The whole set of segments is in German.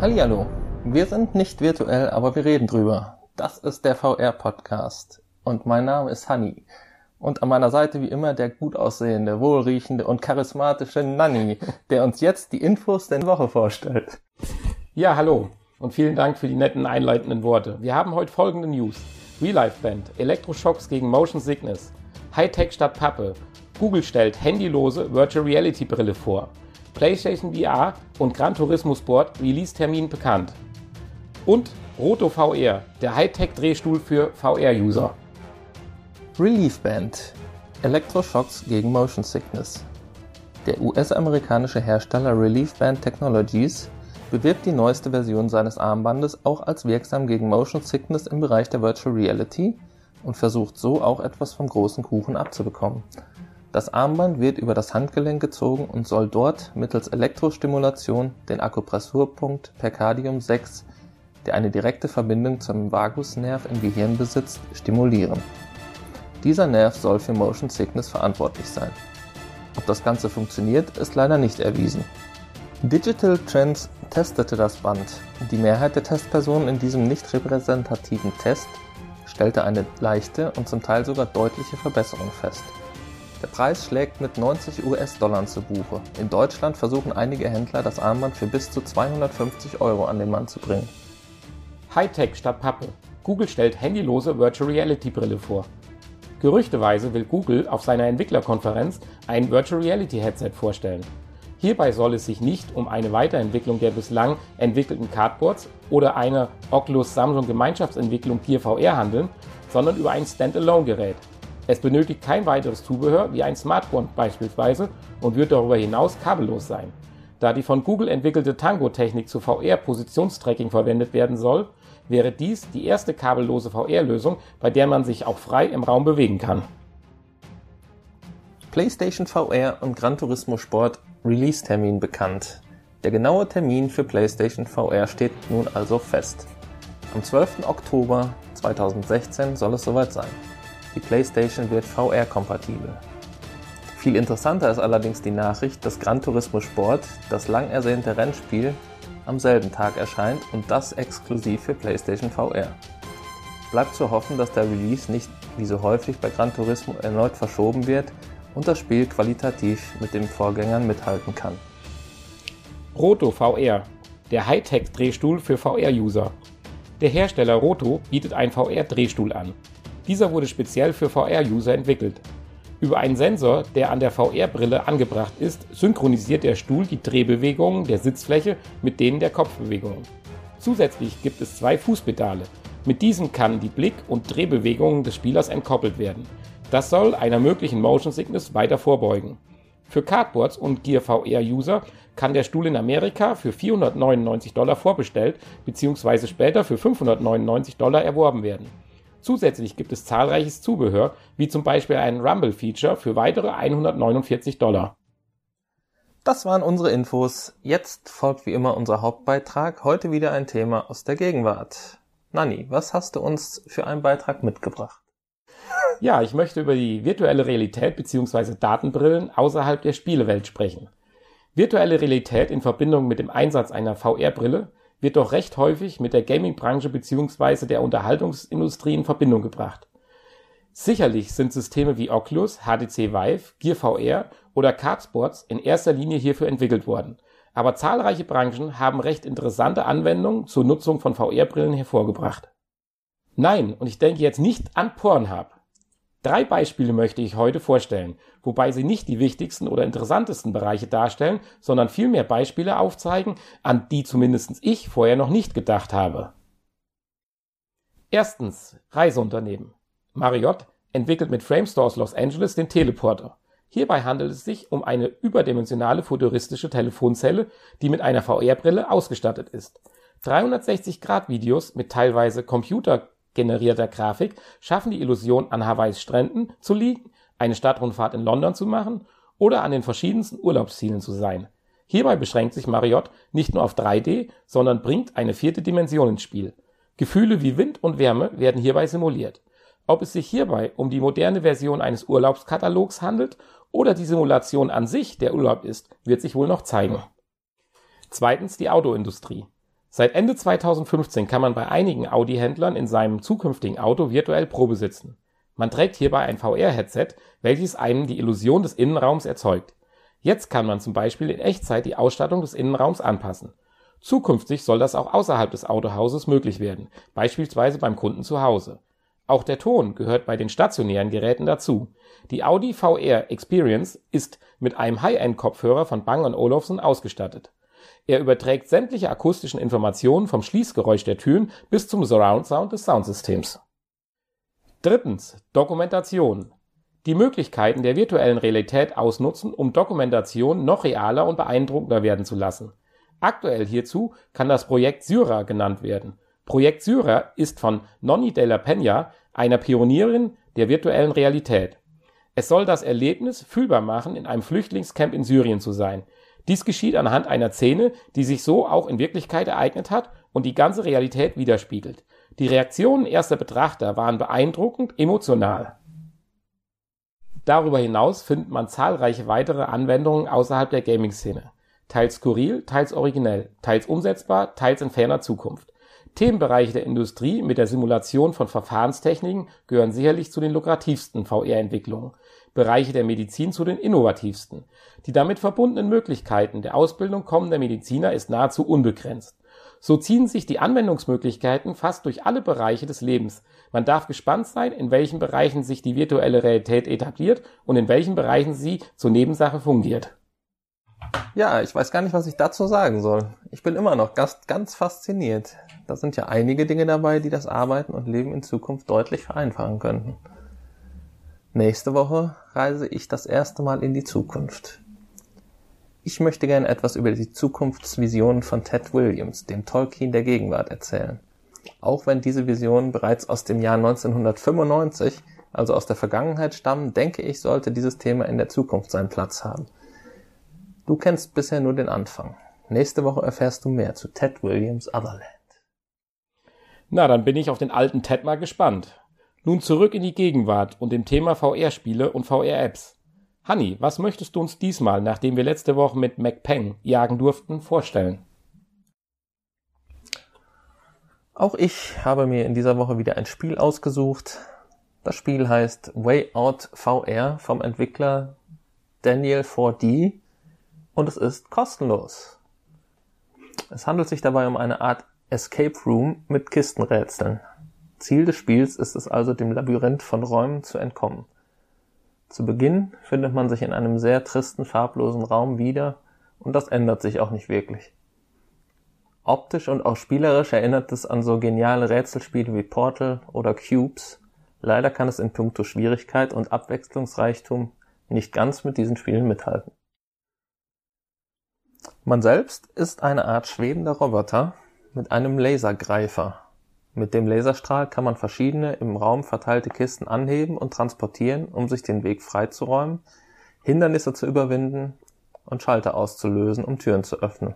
Hallihallo. Wir sind nicht virtuell, aber wir reden drüber. Das ist der VR-Podcast. Und mein Name ist Hanni. Und an meiner Seite wie immer der gut aussehende, wohlriechende und charismatische Nanni, der uns jetzt die Infos der Woche vorstellt. Ja, hallo und vielen Dank für die netten einleitenden Worte. Wir haben heute folgende News. Real Life Band, Elektroschocks gegen Motion Sickness, Hightech statt Pappe, Google stellt handylose Virtual Reality Brille vor, PlayStation VR und Gran Turismo Sport Release-Termin bekannt. Und Roto VR, der Hightech-Drehstuhl für VR-User. Relief Band Elektroschocks gegen Motion Sickness. Der US-amerikanische Hersteller Relief Band Technologies bewirbt die neueste Version seines Armbandes auch als wirksam gegen Motion Sickness im Bereich der Virtual Reality und versucht so auch etwas vom großen Kuchen abzubekommen. Das Armband wird über das Handgelenk gezogen und soll dort mittels Elektrostimulation den Akupressurpunkt Percadium 6, der eine direkte Verbindung zum Vagusnerv im Gehirn besitzt, stimulieren. Dieser Nerv soll für Motion Sickness verantwortlich sein. Ob das Ganze funktioniert, ist leider nicht erwiesen. Digital Trends testete das Band. Die Mehrheit der Testpersonen in diesem nicht repräsentativen Test stellte eine leichte und zum Teil sogar deutliche Verbesserung fest. Der Preis schlägt mit 90 US-Dollar zu Buche. In Deutschland versuchen einige Händler, das Armband für bis zu 250 Euro an den Mann zu bringen. Hightech statt Pappe. Google stellt handylose Virtual Reality Brille vor. Gerüchteweise will Google auf seiner Entwicklerkonferenz ein Virtual Reality Headset vorstellen. Hierbei soll es sich nicht um eine Weiterentwicklung der bislang entwickelten Cardboards oder eine Oculus Samsung Gemeinschaftsentwicklung Gear VR handeln, sondern über ein Standalone-Gerät, es benötigt kein weiteres Zubehör wie ein Smartphone beispielsweise und wird darüber hinaus kabellos sein. Da die von Google entwickelte Tango-Technik zu VR-Positionstracking verwendet werden soll, wäre dies die erste kabellose VR-Lösung, bei der man sich auch frei im Raum bewegen kann. PlayStation VR und Gran Turismo Sport Release-Termin bekannt. Der genaue Termin für PlayStation VR steht nun also fest. Am 12. Oktober 2016 soll es soweit sein. Die PlayStation wird VR-kompatibel. Viel interessanter ist allerdings die Nachricht, dass Gran Turismo Sport, das lang ersehnte Rennspiel, am selben Tag erscheint und das exklusiv für PlayStation VR. Bleibt zu hoffen, dass der Release nicht wie so häufig bei Gran Turismo erneut verschoben wird und das Spiel qualitativ mit den Vorgängern mithalten kann. Roto VR, der Hightech-Drehstuhl für VR-User. Der Hersteller Roto bietet einen VR-Drehstuhl an. Dieser wurde speziell für VR-User entwickelt. Über einen Sensor, der an der VR-Brille angebracht ist, synchronisiert der Stuhl die Drehbewegungen der Sitzfläche mit denen der Kopfbewegungen. Zusätzlich gibt es zwei Fußpedale. Mit diesem kann die Blick- und Drehbewegungen des Spielers entkoppelt werden. Das soll einer möglichen Motion Sickness weiter vorbeugen. Für Cardboards und Gear VR-User kann der Stuhl in Amerika für 499 Dollar vorbestellt bzw. später für 599 Dollar erworben werden. Zusätzlich gibt es zahlreiches Zubehör, wie zum Beispiel ein Rumble-Feature für weitere 149 Dollar. Das waren unsere Infos. Jetzt folgt wie immer unser Hauptbeitrag. Heute wieder ein Thema aus der Gegenwart. Nanni, was hast du uns für einen Beitrag mitgebracht? Ja, ich möchte über die virtuelle Realität bzw. Datenbrillen außerhalb der Spielewelt sprechen. Virtuelle Realität in Verbindung mit dem Einsatz einer VR-Brille wird doch recht häufig mit der Gaming-Branche bzw. der Unterhaltungsindustrie in Verbindung gebracht. Sicherlich sind Systeme wie Oculus, HTC Vive, Gear VR oder Cardsports in erster Linie hierfür entwickelt worden. Aber zahlreiche Branchen haben recht interessante Anwendungen zur Nutzung von VR-Brillen hervorgebracht. Nein, und ich denke jetzt nicht an Pornhub. Drei Beispiele möchte ich heute vorstellen, wobei sie nicht die wichtigsten oder interessantesten Bereiche darstellen, sondern vielmehr Beispiele aufzeigen, an die zumindest ich vorher noch nicht gedacht habe. Erstens Reiseunternehmen. Marriott entwickelt mit Framestore aus Los Angeles den Teleporter. Hierbei handelt es sich um eine überdimensionale futuristische Telefonzelle, die mit einer VR-Brille ausgestattet ist. 360-Grad-Videos mit teilweise Computer generierter Grafik schaffen die Illusion, an Hawaiis Stränden zu liegen, eine Stadtrundfahrt in London zu machen oder an den verschiedensten Urlaubszielen zu sein. Hierbei beschränkt sich Marriott nicht nur auf 3D, sondern bringt eine vierte Dimension ins Spiel. Gefühle wie Wind und Wärme werden hierbei simuliert. Ob es sich hierbei um die moderne Version eines Urlaubskatalogs handelt oder die Simulation an sich der Urlaub ist, wird sich wohl noch zeigen. Zweitens die Autoindustrie. Seit Ende 2015 kann man bei einigen Audi-Händlern in seinem zukünftigen Auto virtuell Probe sitzen. Man trägt hierbei ein VR-Headset, welches einem die Illusion des Innenraums erzeugt. Jetzt kann man zum Beispiel in Echtzeit die Ausstattung des Innenraums anpassen. Zukünftig soll das auch außerhalb des Autohauses möglich werden, beispielsweise beim Kunden zu Hause. Auch der Ton gehört bei den stationären Geräten dazu. Die Audi VR Experience ist mit einem High-End-Kopfhörer von Bang Olufsen ausgestattet. Er überträgt sämtliche akustischen Informationen vom Schließgeräusch der Türen bis zum Surround Sound des Soundsystems Drittens Dokumentation. Die Möglichkeiten der virtuellen Realität ausnutzen, um Dokumentation noch realer und beeindruckender werden zu lassen. Aktuell hierzu kann das Projekt Syra genannt werden. Projekt Syra ist von Nonni de la Peña, einer Pionierin der virtuellen Realität. Es soll das Erlebnis fühlbar machen, in einem Flüchtlingscamp in Syrien zu sein. Dies geschieht anhand einer Szene, die sich so auch in Wirklichkeit ereignet hat und die ganze Realität widerspiegelt. Die Reaktionen erster Betrachter waren beeindruckend emotional. Darüber hinaus findet man zahlreiche weitere Anwendungen außerhalb der Gaming-Szene. Teils skurril, teils originell, teils umsetzbar, teils in ferner Zukunft. Themenbereiche der Industrie mit der Simulation von Verfahrenstechniken gehören sicherlich zu den lukrativsten VR-Entwicklungen, Bereiche der Medizin zu den innovativsten. Die damit verbundenen Möglichkeiten der Ausbildung kommender Mediziner ist nahezu unbegrenzt. So ziehen sich die Anwendungsmöglichkeiten fast durch alle Bereiche des Lebens. Man darf gespannt sein, in welchen Bereichen sich die virtuelle Realität etabliert und in welchen Bereichen sie zur Nebensache fungiert. Ja, ich weiß gar nicht, was ich dazu sagen soll. Ich bin immer noch ganz, ganz fasziniert. Da sind ja einige Dinge dabei, die das Arbeiten und Leben in Zukunft deutlich vereinfachen könnten. Nächste Woche reise ich das erste Mal in die Zukunft. Ich möchte gerne etwas über die Zukunftsvisionen von Ted Williams, dem Tolkien der Gegenwart, erzählen. Auch wenn diese Visionen bereits aus dem Jahr 1995, also aus der Vergangenheit stammen, denke ich, sollte dieses Thema in der Zukunft seinen Platz haben. Du kennst bisher nur den Anfang. Nächste Woche erfährst du mehr zu Ted Williams Otherland. Na, dann bin ich auf den alten Ted mal gespannt. Nun zurück in die Gegenwart und dem Thema VR-Spiele und VR-Apps. Hanni, was möchtest du uns diesmal, nachdem wir letzte Woche mit MacPeng jagen durften, vorstellen? Auch ich habe mir in dieser Woche wieder ein Spiel ausgesucht. Das Spiel heißt Way Out VR vom Entwickler Daniel 4D und es ist kostenlos. Es handelt sich dabei um eine Art Escape Room mit Kistenrätseln. Ziel des Spiels ist es also, dem Labyrinth von Räumen zu entkommen. Zu Beginn findet man sich in einem sehr tristen, farblosen Raum wieder und das ändert sich auch nicht wirklich. Optisch und auch spielerisch erinnert es an so geniale Rätselspiele wie Portal oder Cubes. Leider kann es in puncto Schwierigkeit und Abwechslungsreichtum nicht ganz mit diesen Spielen mithalten. Man selbst ist eine Art schwebender Roboter mit einem Lasergreifer mit dem Laserstrahl kann man verschiedene im Raum verteilte Kisten anheben und transportieren, um sich den Weg freizuräumen, Hindernisse zu überwinden und Schalter auszulösen, um Türen zu öffnen.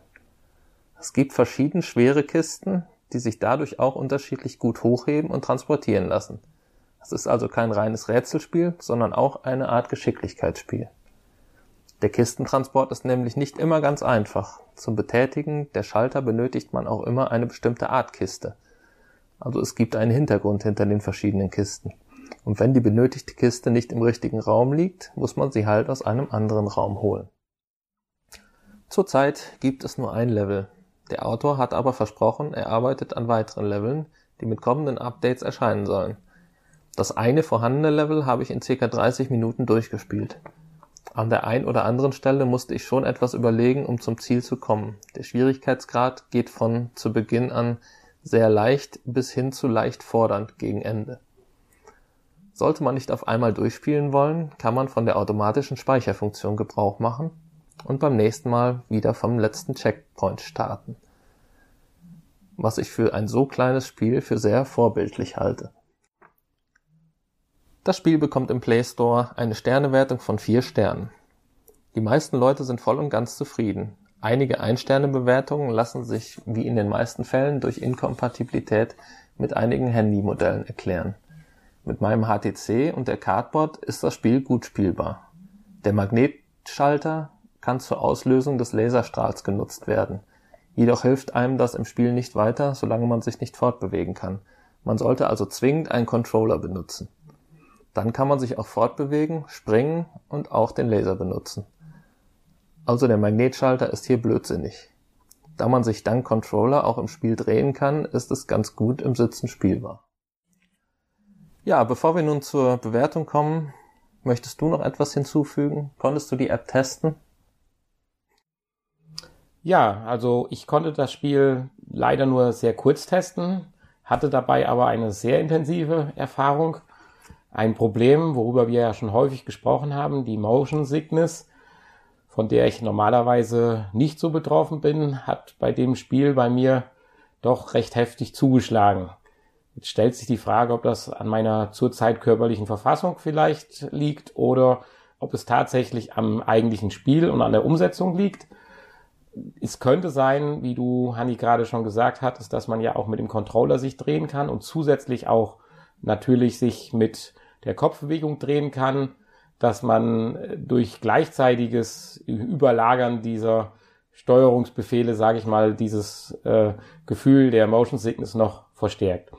Es gibt verschieden schwere Kisten, die sich dadurch auch unterschiedlich gut hochheben und transportieren lassen. Es ist also kein reines Rätselspiel, sondern auch eine Art Geschicklichkeitsspiel. Der Kistentransport ist nämlich nicht immer ganz einfach. Zum Betätigen der Schalter benötigt man auch immer eine bestimmte Art Kiste. Also es gibt einen Hintergrund hinter den verschiedenen Kisten. Und wenn die benötigte Kiste nicht im richtigen Raum liegt, muss man sie halt aus einem anderen Raum holen. Zurzeit gibt es nur ein Level. Der Autor hat aber versprochen, er arbeitet an weiteren Leveln, die mit kommenden Updates erscheinen sollen. Das eine vorhandene Level habe ich in ca. 30 Minuten durchgespielt. An der ein oder anderen Stelle musste ich schon etwas überlegen, um zum Ziel zu kommen. Der Schwierigkeitsgrad geht von zu Beginn an sehr leicht bis hin zu leicht fordernd gegen Ende. Sollte man nicht auf einmal durchspielen wollen, kann man von der automatischen Speicherfunktion Gebrauch machen und beim nächsten Mal wieder vom letzten Checkpoint starten. Was ich für ein so kleines Spiel für sehr vorbildlich halte. Das Spiel bekommt im Play Store eine Sternewertung von vier Sternen. Die meisten Leute sind voll und ganz zufrieden. Einige Ein-Sterne-Bewertungen lassen sich wie in den meisten Fällen durch Inkompatibilität mit einigen Handymodellen erklären. Mit meinem HTC und der Cardboard ist das Spiel gut spielbar. Der Magnetschalter kann zur Auslösung des Laserstrahls genutzt werden. Jedoch hilft einem das im Spiel nicht weiter, solange man sich nicht fortbewegen kann. Man sollte also zwingend einen Controller benutzen. Dann kann man sich auch fortbewegen, springen und auch den Laser benutzen. Also der Magnetschalter ist hier blödsinnig. Da man sich dank Controller auch im Spiel drehen kann, ist es ganz gut im Sitzen spielbar. Ja, bevor wir nun zur Bewertung kommen, möchtest du noch etwas hinzufügen? Konntest du die App testen? Ja, also ich konnte das Spiel leider nur sehr kurz testen, hatte dabei aber eine sehr intensive Erfahrung. Ein Problem, worüber wir ja schon häufig gesprochen haben, die Motion Sickness, von der ich normalerweise nicht so betroffen bin, hat bei dem Spiel bei mir doch recht heftig zugeschlagen. Jetzt stellt sich die Frage, ob das an meiner zurzeit körperlichen Verfassung vielleicht liegt oder ob es tatsächlich am eigentlichen Spiel und an der Umsetzung liegt es könnte sein, wie du, Hanni, gerade schon gesagt hattest, dass man ja auch mit dem Controller sich drehen kann und zusätzlich auch natürlich sich mit der Kopfbewegung drehen kann, dass man äh, durch gleichzeitiges Überlagern dieser Steuerungsbefehle, sage ich mal, dieses äh, Gefühl der Motion Sickness noch verstärkt.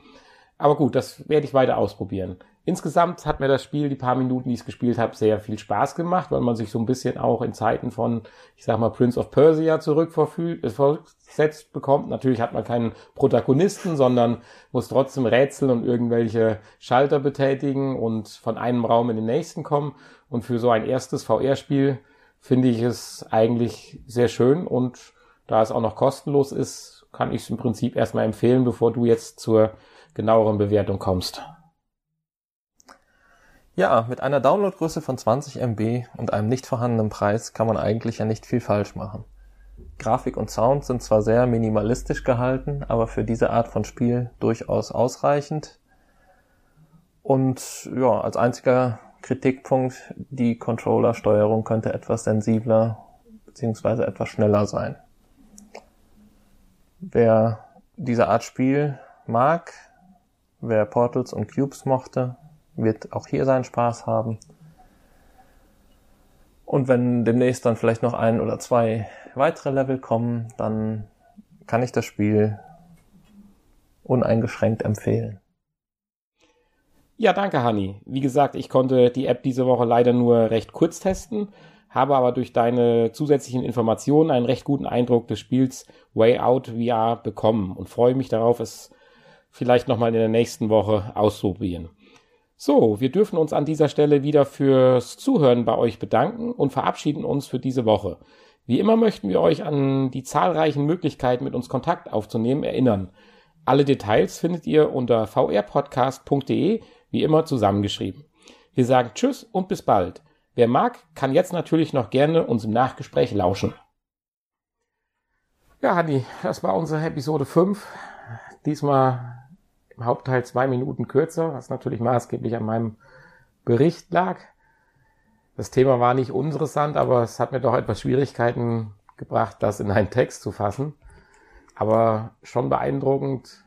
Aber gut, das werde ich weiter ausprobieren. Insgesamt hat mir das Spiel, die paar Minuten, die ich es gespielt habe, sehr viel Spaß gemacht, weil man sich so ein bisschen auch in Zeiten von, ich sag mal, Prince of Persia zurückversetzt bekommt. Natürlich hat man keinen Protagonisten, sondern muss trotzdem rätseln und irgendwelche Schalter betätigen und von einem Raum in den nächsten kommen. Und für so ein erstes VR-Spiel finde ich es eigentlich sehr schön und da es auch noch kostenlos ist, kann ich es im Prinzip erstmal empfehlen, bevor du jetzt zur genaueren Bewertung kommst. Ja, mit einer Downloadgröße von 20 MB und einem nicht vorhandenen Preis kann man eigentlich ja nicht viel falsch machen. Grafik und Sound sind zwar sehr minimalistisch gehalten, aber für diese Art von Spiel durchaus ausreichend. Und ja, als einziger Kritikpunkt, die Controller-Steuerung könnte etwas sensibler bzw. etwas schneller sein. Wer diese Art Spiel mag, wer Portals und Cubes mochte, wird auch hier seinen Spaß haben. Und wenn demnächst dann vielleicht noch ein oder zwei weitere Level kommen, dann kann ich das Spiel uneingeschränkt empfehlen. Ja, danke, Hani. Wie gesagt, ich konnte die App diese Woche leider nur recht kurz testen, habe aber durch deine zusätzlichen Informationen einen recht guten Eindruck des Spiels Way Out VR bekommen und freue mich darauf, es vielleicht nochmal in der nächsten Woche auszuprobieren. So, wir dürfen uns an dieser Stelle wieder fürs Zuhören bei euch bedanken und verabschieden uns für diese Woche. Wie immer möchten wir euch an die zahlreichen Möglichkeiten, mit uns Kontakt aufzunehmen, erinnern. Alle Details findet ihr unter vrpodcast.de, wie immer zusammengeschrieben. Wir sagen Tschüss und bis bald. Wer mag, kann jetzt natürlich noch gerne uns im Nachgespräch lauschen. Ja, Hanni, das war unsere Episode 5. Diesmal im Hauptteil zwei Minuten kürzer, was natürlich maßgeblich an meinem Bericht lag. Das Thema war nicht uninteressant, aber es hat mir doch etwas Schwierigkeiten gebracht, das in einen Text zu fassen. Aber schon beeindruckend,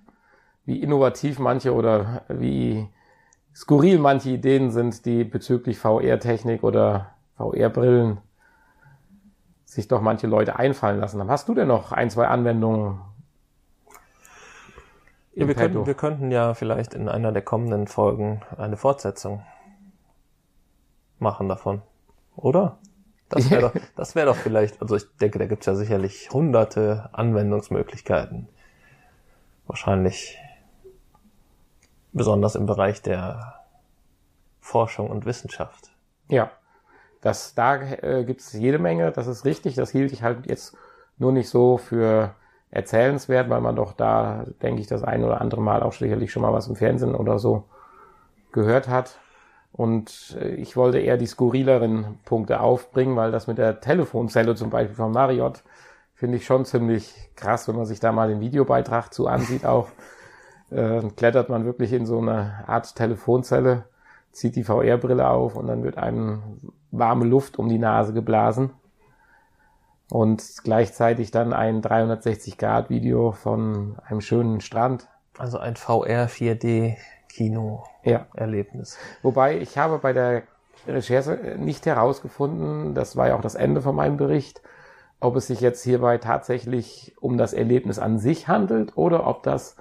wie innovativ manche oder wie skurril manche Ideen sind, die bezüglich VR-Technik oder VR-Brillen sich doch manche Leute einfallen lassen. Hast du denn noch ein, zwei Anwendungen, ja, wir, könnten, wir könnten ja vielleicht in einer der kommenden Folgen eine Fortsetzung machen davon. Oder? Das wäre doch, das wäre doch vielleicht, also ich denke, da gibt's ja sicherlich hunderte Anwendungsmöglichkeiten. Wahrscheinlich besonders im Bereich der Forschung und Wissenschaft. Ja, das, da äh, gibt's jede Menge, das ist richtig. Das hielt ich halt jetzt nur nicht so für erzählenswert, weil man doch da, denke ich, das ein oder andere Mal auch sicherlich schon mal was im Fernsehen oder so gehört hat. Und äh, ich wollte eher die skurrileren Punkte aufbringen, weil das mit der Telefonzelle zum Beispiel von Marriott finde ich schon ziemlich krass, wenn man sich da mal den Videobeitrag zu ansieht auch. Äh, klettert man wirklich in so eine Art Telefonzelle, zieht die VR-Brille auf und dann wird einem warme Luft um die Nase geblasen und gleichzeitig dann ein 360-Grad-Video von einem schönen Strand. Also ein VR 4D Kino Erlebnis. Ja. Wobei ich habe bei der Recherche nicht herausgefunden, das war ja auch das Ende von meinem Bericht, ob es sich jetzt hierbei tatsächlich um das Erlebnis an sich handelt oder ob das,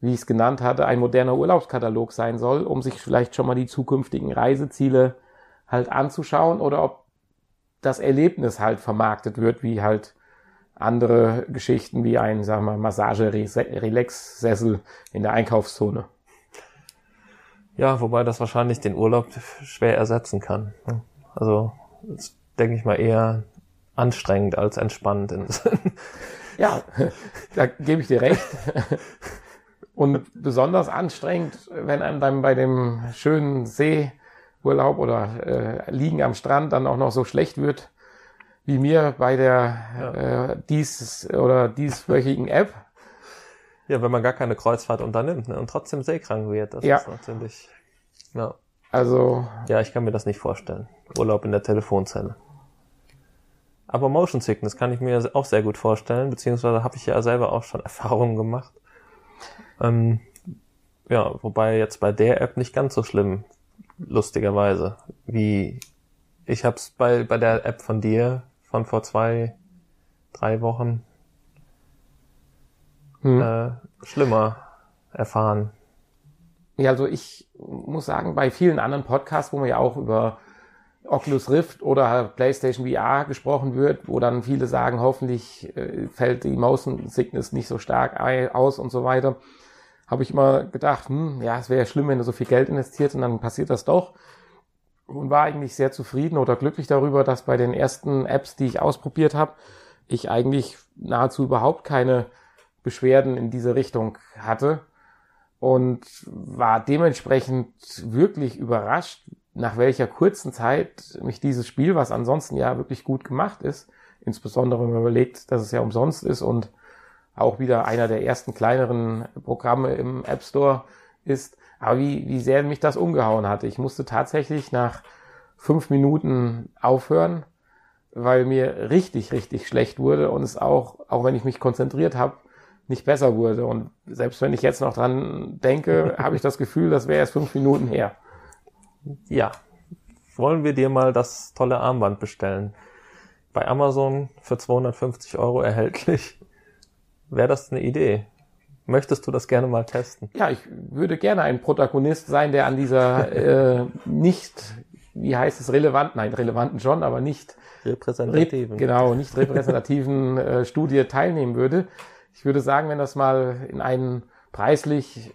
wie ich es genannt hatte, ein moderner Urlaubskatalog sein soll, um sich vielleicht schon mal die zukünftigen Reiseziele halt anzuschauen oder ob das Erlebnis halt vermarktet wird, wie halt andere Geschichten wie ein, sagen wir, Massage-Relax-Sessel in der Einkaufszone. Ja, wobei das wahrscheinlich den Urlaub schwer ersetzen kann. Also, denke ich mal, eher anstrengend als entspannend. ja, da gebe ich dir recht. Und besonders anstrengend, wenn einem dann bei dem schönen Seeurlaub oder äh, Liegen am Strand dann auch noch so schlecht wird, wie mir bei der ja. äh, dies oder dieswöchigen App. Ja, wenn man gar keine Kreuzfahrt unternimmt ne, und trotzdem seekrank wird, das ja. ist natürlich. Ja. Also. Ja, ich kann mir das nicht vorstellen. Urlaub in der Telefonzelle. Aber Motion Sickness kann ich mir auch sehr gut vorstellen, beziehungsweise habe ich ja selber auch schon Erfahrungen gemacht. Ähm, ja, wobei jetzt bei der App nicht ganz so schlimm, lustigerweise, wie ich habe es bei, bei der App von dir von vor zwei, drei Wochen hm. äh, schlimmer erfahren. Ja, also ich muss sagen, bei vielen anderen Podcasts, wo man ja auch über Oculus Rift oder PlayStation VR gesprochen wird, wo dann viele sagen, hoffentlich äh, fällt die Motion Sickness nicht so stark aus und so weiter, habe ich immer gedacht, hm, ja, es wäre ja schlimm, wenn du so viel Geld investiert und dann passiert das doch. Und war eigentlich sehr zufrieden oder glücklich darüber, dass bei den ersten Apps, die ich ausprobiert habe, ich eigentlich nahezu überhaupt keine Beschwerden in diese Richtung hatte und war dementsprechend wirklich überrascht, nach welcher kurzen Zeit mich dieses Spiel, was ansonsten ja wirklich gut gemacht ist, insbesondere wenn man überlegt, dass es ja umsonst ist und auch wieder einer der ersten kleineren Programme im App Store ist, aber wie, wie sehr mich das umgehauen hatte. Ich musste tatsächlich nach fünf Minuten aufhören, weil mir richtig, richtig schlecht wurde und es auch, auch wenn ich mich konzentriert habe, nicht besser wurde. Und selbst wenn ich jetzt noch dran denke, habe ich das Gefühl, das wäre erst fünf Minuten her. Ja. Wollen wir dir mal das tolle Armband bestellen? Bei Amazon für 250 Euro erhältlich. Wäre das eine Idee? Möchtest du das gerne mal testen? Ja, ich würde gerne ein Protagonist sein, der an dieser äh, nicht, wie heißt es, relevanten, nein, relevanten schon, aber nicht repräsentativen, re genau, nicht repräsentativen äh, Studie teilnehmen würde. Ich würde sagen, wenn das mal in einen preislich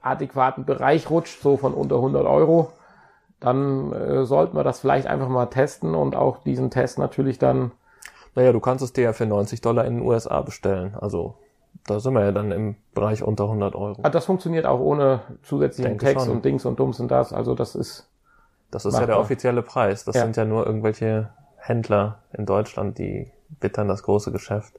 adäquaten Bereich rutscht, so von unter 100 Euro, dann äh, sollten wir das vielleicht einfach mal testen und auch diesen Test natürlich dann. Naja, du kannst es dir ja für 90 Dollar in den USA bestellen. Also da sind wir ja dann im Bereich unter 100 Euro. Ah, das funktioniert auch ohne zusätzlichen Denke Text schon. und Dings und Dums und das. Also das ist. Das ist machbar. ja der offizielle Preis. Das ja. sind ja nur irgendwelche Händler in Deutschland, die bittern das große Geschäft.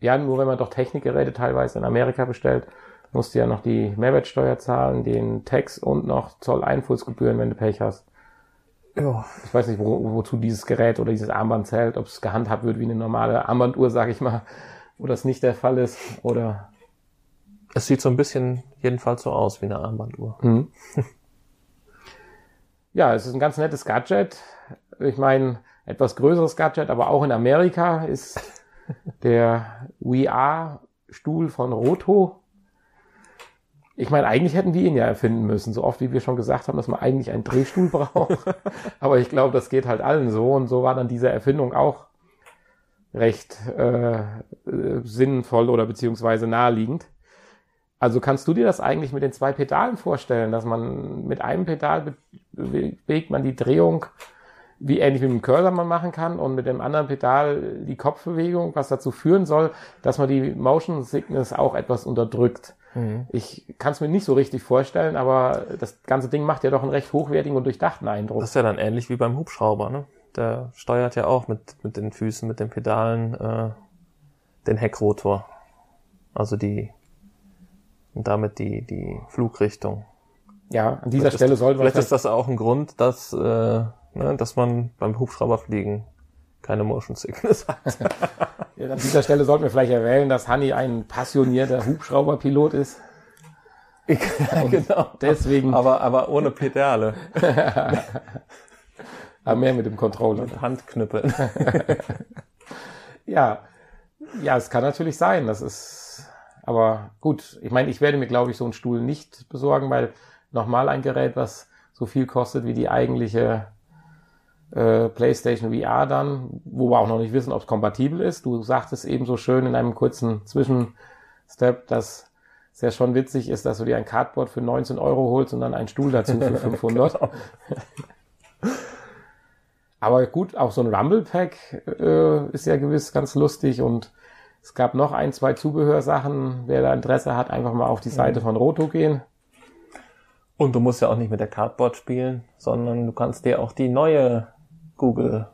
Ja, nur wenn man doch Technikgeräte teilweise in Amerika bestellt, musst du ja noch die Mehrwertsteuer zahlen, den Tax und noch Zolleinfußgebühren, wenn du Pech hast. Ja. Ich weiß nicht, wo, wozu dieses Gerät oder dieses Armband zählt, ob es gehandhabt wird wie eine normale Armbanduhr, sag ich mal wo das nicht der Fall ist? Oder? Es sieht so ein bisschen jedenfalls so aus wie eine Armbanduhr. Mhm. ja, es ist ein ganz nettes Gadget. Ich meine, etwas größeres Gadget, aber auch in Amerika ist der VR-Stuhl von Roto. Ich meine, eigentlich hätten wir ihn ja erfinden müssen, so oft wie wir schon gesagt haben, dass man eigentlich einen Drehstuhl braucht. aber ich glaube, das geht halt allen so und so war dann diese Erfindung auch recht äh, sinnvoll oder beziehungsweise naheliegend. Also kannst du dir das eigentlich mit den zwei Pedalen vorstellen, dass man mit einem Pedal bewegt man die Drehung, wie ähnlich wie mit dem Cursor man machen kann, und mit dem anderen Pedal die Kopfbewegung, was dazu führen soll, dass man die Motion Sickness auch etwas unterdrückt. Mhm. Ich kann es mir nicht so richtig vorstellen, aber das ganze Ding macht ja doch einen recht hochwertigen und durchdachten Eindruck. Das ist ja dann ähnlich wie beim Hubschrauber, ne? der steuert ja auch mit, mit den Füßen, mit den Pedalen äh, den Heckrotor. Also die und damit die, die Flugrichtung. Ja, an dieser vielleicht Stelle sollte man. Vielleicht ist das auch ein Grund, dass, äh, ne, dass man beim Hubschrauberfliegen keine Motion Sickness hat. ja, an dieser Stelle sollten wir vielleicht erwähnen, dass Hanni ein passionierter Hubschrauberpilot ist. Ich, ja, genau. Deswegen. Aber, aber ohne Pedale. Aber mehr mit dem Controller. Mit Handknüppeln. Ja, ja, es kann natürlich sein. Das ist, aber gut. Ich meine, ich werde mir, glaube ich, so einen Stuhl nicht besorgen, weil nochmal ein Gerät, was so viel kostet wie die eigentliche äh, PlayStation VR dann, wo wir auch noch nicht wissen, ob es kompatibel ist. Du sagtest eben so schön in einem kurzen Zwischenstep, dass es ja schon witzig ist, dass du dir ein Cardboard für 19 Euro holst und dann einen Stuhl dazu für 500. genau. Aber gut, auch so ein Rumble Pack äh, ist ja gewiss ganz lustig und es gab noch ein, zwei Zubehörsachen. Wer da Interesse hat, einfach mal auf die Seite mhm. von Roto gehen. Und du musst ja auch nicht mit der Cardboard spielen, sondern du kannst dir auch die neue Google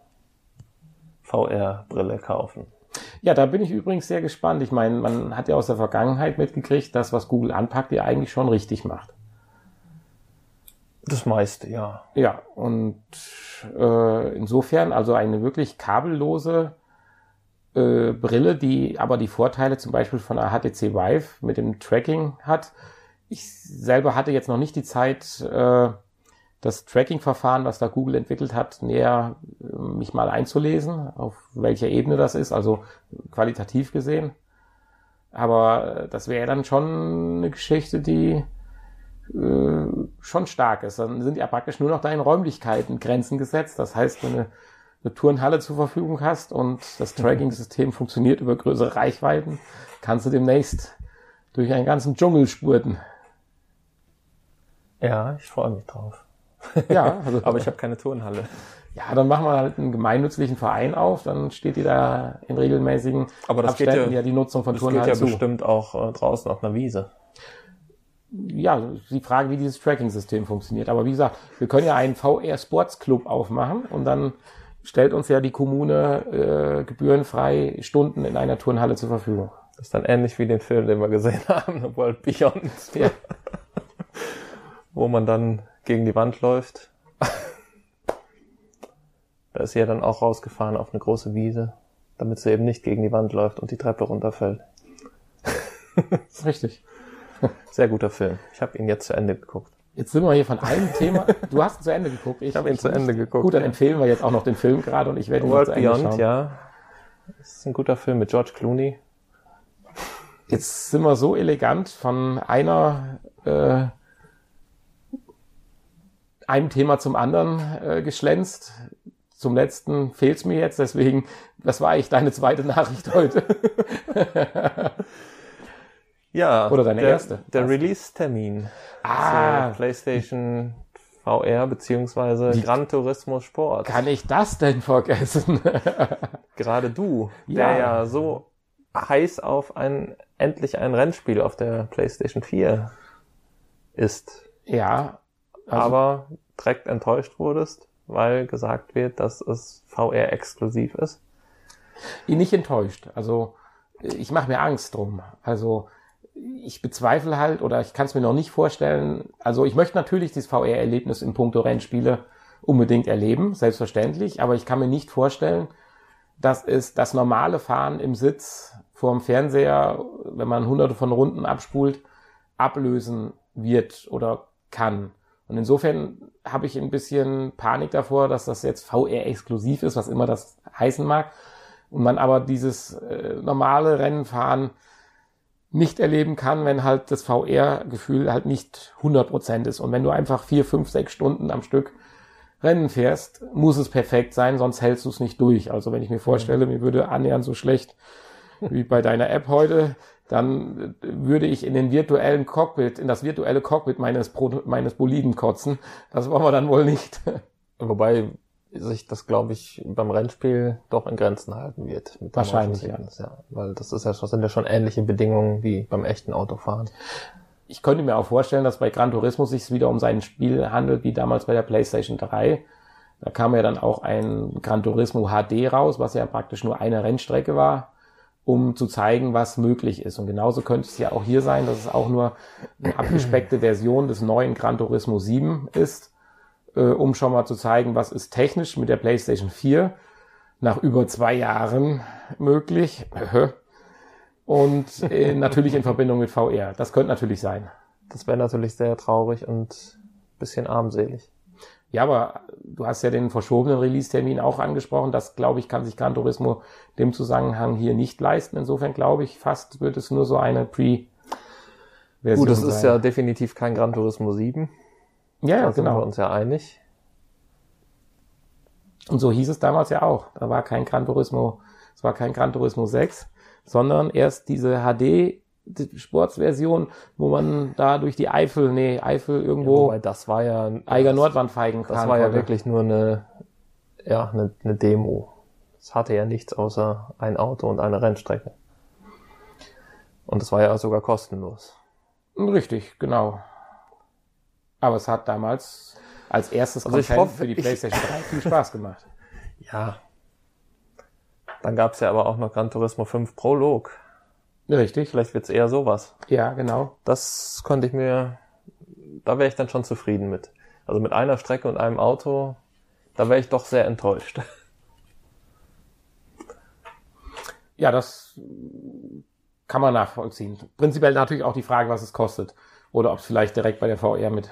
VR-Brille kaufen. Ja, da bin ich übrigens sehr gespannt. Ich meine, man hat ja aus der Vergangenheit mitgekriegt, dass was Google anpackt, ja eigentlich schon richtig macht. Das meiste, ja. Ja, und äh, insofern also eine wirklich kabellose äh, Brille, die aber die Vorteile zum Beispiel von einer HTC Vive mit dem Tracking hat. Ich selber hatte jetzt noch nicht die Zeit, äh, das Tracking-Verfahren, was da Google entwickelt hat, näher äh, mich mal einzulesen, auf welcher Ebene das ist, also qualitativ gesehen. Aber äh, das wäre dann schon eine Geschichte, die äh, schon stark ist. Dann sind ja praktisch nur noch deinen Räumlichkeiten Grenzen gesetzt. Das heißt, wenn du eine Turnhalle zur Verfügung hast und das Tracking-System funktioniert über größere Reichweiten, kannst du demnächst durch einen ganzen Dschungel spurten. Ja, ich freue mich drauf. Ja, also, aber ich habe keine Turnhalle. Ja, dann machen wir halt einen gemeinnützlichen Verein auf, dann steht die da in regelmäßigen aber das Abständen geht ja, ja die Nutzung von Turnhallen Das geht ja zu. bestimmt auch äh, draußen auf einer Wiese ja, die Frage, wie dieses Tracking-System funktioniert. Aber wie gesagt, wir können ja einen VR Sports Club aufmachen und dann stellt uns ja die Kommune äh, gebührenfrei Stunden in einer Turnhalle zur Verfügung. Das ist dann ähnlich wie den Film, den wir gesehen haben, The World Beyond. Ja. Wo man dann gegen die Wand läuft. da ist sie ja dann auch rausgefahren auf eine große Wiese, damit sie eben nicht gegen die Wand läuft und die Treppe runterfällt. Richtig. Sehr guter Film. Ich habe ihn jetzt zu Ende geguckt. Jetzt sind wir hier von einem Thema. Du hast ihn zu Ende geguckt. Ich, ich habe ihn zu Ende geguckt. Gut, dann empfehlen wir jetzt auch noch den Film gerade und ich werde ihn World zu Ende Beyond, schauen. ja. Das ist ein guter Film mit George Clooney. Jetzt sind wir so elegant von einer äh, einem Thema zum anderen äh, geschlänzt. Zum letzten fehlt's mir jetzt, deswegen, das war eigentlich deine zweite Nachricht heute. Ja. Oder deine der, erste. Der Release-Termin. Ah. PlayStation VR beziehungsweise Wie Gran Turismo Sport. Kann ich das denn vergessen? Gerade du, ja. der ja so heiß auf ein endlich ein Rennspiel auf der PlayStation 4 ist. Ja. Also aber direkt enttäuscht wurdest, weil gesagt wird, dass es VR exklusiv ist. Nicht enttäuscht. Also ich mache mir Angst drum. Also ich bezweifle halt oder ich kann es mir noch nicht vorstellen. Also ich möchte natürlich dieses VR-Erlebnis in puncto Rennspiele unbedingt erleben, selbstverständlich, aber ich kann mir nicht vorstellen, dass es das normale Fahren im Sitz vorm Fernseher, wenn man hunderte von Runden abspult, ablösen wird oder kann. Und insofern habe ich ein bisschen Panik davor, dass das jetzt VR-exklusiv ist, was immer das heißen mag. Und man aber dieses äh, normale Rennenfahren nicht erleben kann, wenn halt das VR-Gefühl halt nicht 100% ist. Und wenn du einfach vier, fünf, sechs Stunden am Stück Rennen fährst, muss es perfekt sein, sonst hältst du es nicht durch. Also wenn ich mir vorstelle, mir würde annähernd so schlecht wie bei deiner App heute, dann würde ich in den virtuellen Cockpit, in das virtuelle Cockpit meines, Pro meines Boliden kotzen. Das wollen wir dann wohl nicht. Wobei sich das, glaube ich, beim Rennspiel doch in Grenzen halten wird. Wahrscheinlich, ja. ja. Weil das ist ja schon, sind ja schon ähnliche Bedingungen wie beim echten Autofahren. Ich könnte mir auch vorstellen, dass bei Gran Turismo sich wieder um sein Spiel handelt, wie damals bei der PlayStation 3. Da kam ja dann auch ein Gran Turismo HD raus, was ja praktisch nur eine Rennstrecke war, um zu zeigen, was möglich ist. Und genauso könnte es ja auch hier sein, dass es auch nur eine abgespeckte Version des neuen Gran Turismo 7 ist äh, um schon mal zu zeigen, was ist technisch mit der PlayStation 4 nach über zwei Jahren möglich. Und äh, natürlich in Verbindung mit VR. Das könnte natürlich sein. Das wäre natürlich sehr traurig und bisschen armselig. Ja, aber du hast ja den verschobenen Release-Termin auch angesprochen. Das, glaube ich, kann sich Gran Turismo dem Zusammenhang hier nicht leisten. Insofern glaube ich, fast wird es nur so eine Pre- Version Gut, das sein. ist ja definitiv kein Gran Turismo 7. Ja, da genau. sind wir uns ja einig. Und so hieß es damals ja auch. Da war kein Gran Turismo, es war kein Gran Turismo 6, sondern erst diese HD Sportsversion, wo man da durch die Eifel, nee, Eifel irgendwo. Ja, das war ja Eiger Nordwand feigen kann. Das war ja wirklich nur eine, ja, eine, eine Demo. Es hatte ja nichts außer ein Auto und eine Rennstrecke. Und es war ja sogar kostenlos. Richtig, genau. Aber es hat damals als erstes also Content hoffe, für die PlayStation 3 viel Spaß gemacht. Ja. Dann gab's ja aber auch noch Gran Turismo 5 Prolog. Richtig. Vielleicht wird's eher sowas. Ja, genau. Das konnte ich mir, da wäre ich dann schon zufrieden mit. Also mit einer Strecke und einem Auto, da wäre ich doch sehr enttäuscht. Ja, das kann man nachvollziehen. Prinzipiell natürlich auch die Frage, was es kostet. Oder ob es vielleicht direkt bei der VR mit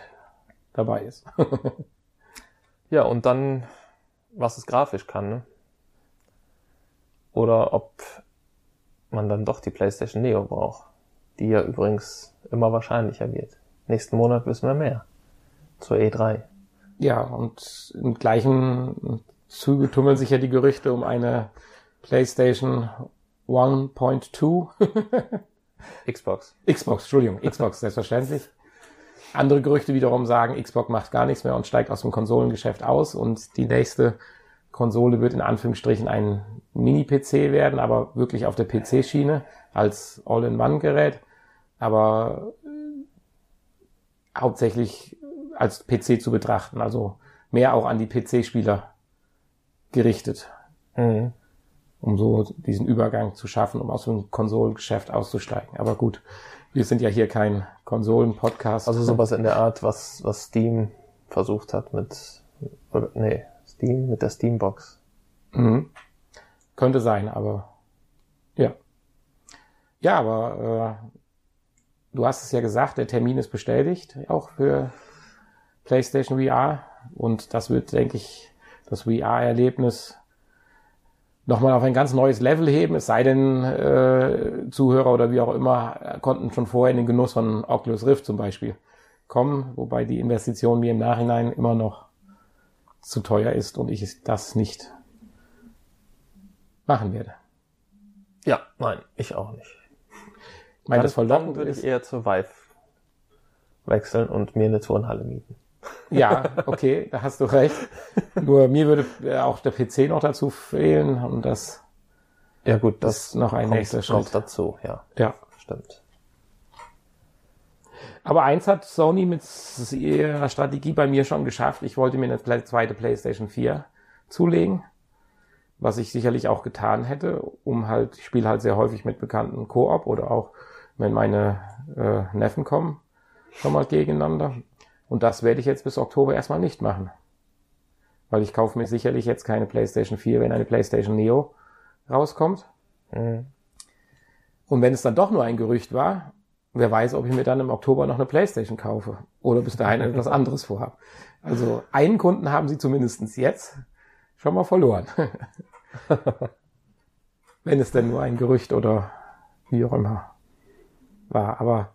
dabei ist. ja, und dann, was es grafisch kann, ne? Oder ob man dann doch die PlayStation Neo braucht, die ja übrigens immer wahrscheinlicher wird. Nächsten Monat wissen wir mehr. Zur E3. Ja, und im gleichen Zuge tummeln sich ja die Gerüchte um eine PlayStation 1.2. Xbox. Xbox, Entschuldigung, Xbox, selbstverständlich. Andere Gerüchte wiederum sagen, Xbox macht gar nichts mehr und steigt aus dem Konsolengeschäft aus und die nächste Konsole wird in Anführungsstrichen ein Mini-PC werden, aber wirklich auf der PC-Schiene als All-in-One-Gerät, aber äh, hauptsächlich als PC zu betrachten, also mehr auch an die PC-Spieler gerichtet, mhm. um so diesen Übergang zu schaffen, um aus dem Konsolengeschäft auszusteigen. Aber gut, wir sind ja hier kein Konsolen-Podcast. Also sowas in der Art, was, was Steam versucht hat mit, oder, nee, Steam, mit der Steambox. Mhm. Könnte sein, aber ja. Ja, aber äh, du hast es ja gesagt, der Termin ist bestätigt, auch für PlayStation VR. Und das wird, denke ich, das VR-Erlebnis nochmal auf ein ganz neues Level heben, es sei denn, äh, Zuhörer oder wie auch immer konnten schon vorher in den Genuss von Oculus Rift zum Beispiel kommen, wobei die Investition mir im Nachhinein immer noch zu teuer ist und ich das nicht machen werde. Ja, nein, ich auch nicht. Ich meine, das verlockend würde ich eher zur Vive wechseln und mir eine Turnhalle mieten. Ja, okay, da hast du recht. Nur mir würde auch der PC noch dazu fehlen und das ja gut, das ist noch ein kommt, nächster Schritt. Kommt dazu, ja. Ja, stimmt. Aber eins hat Sony mit ihrer Strategie bei mir schon geschafft. Ich wollte mir eine zweite PlayStation 4 zulegen, was ich sicherlich auch getan hätte, um halt, ich spiele halt sehr häufig mit bekannten Koop oder auch, wenn meine äh, Neffen kommen, schon mal gegeneinander. Und das werde ich jetzt bis Oktober erstmal nicht machen. Weil ich kaufe mir sicherlich jetzt keine PlayStation 4, wenn eine PlayStation Neo rauskommt. Mhm. Und wenn es dann doch nur ein Gerücht war, wer weiß, ob ich mir dann im Oktober noch eine Playstation kaufe oder bis dahin etwas anderes vorhabe. Also einen Kunden haben sie zumindestens jetzt schon mal verloren. Wenn es denn nur ein Gerücht oder wie auch immer war. Aber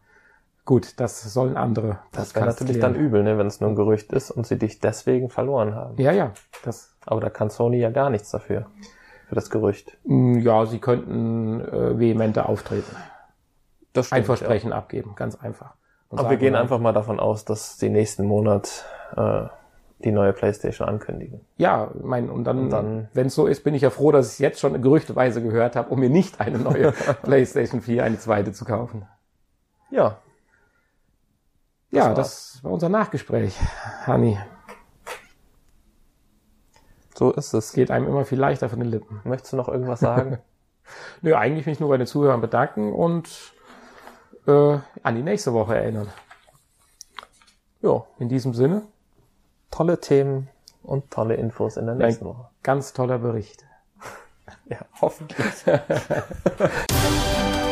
gut, das sollen andere. Das wäre natürlich klären. dann übel, ne, wenn es nur ein Gerücht ist und sie dich deswegen verloren haben. Ja, ja. Das Aber da kann Sony ja gar nichts dafür. Für das Gerücht. Ja, sie könnten äh, vehementer auftreten das stimmt, ein Versprechen ja. abgeben, ganz einfach. Und Aber wir gehen einfach mal davon aus, dass sie nächsten Monat äh, die neue PlayStation ankündigen. Ja, mein und dann, dann wenn es so ist, bin ich ja froh, dass ich jetzt schon gerüchteweise gehört habe, um mir nicht eine neue PlayStation 4, eine zweite zu kaufen. Ja. Das ja, war's. das war unser Nachgespräch, Hani. So ist es. Geht einem immer viel leichter von den Lippen. Möchtest du noch irgendwas sagen? Nö, eigentlich mich nur bei den Zuhörern bedanken und äh, an die nächste Woche erinnern. Ja, in diesem Sinne. Tolle Themen und tolle Infos in der nächsten Woche. Ganz toller Bericht. ja, hoffentlich.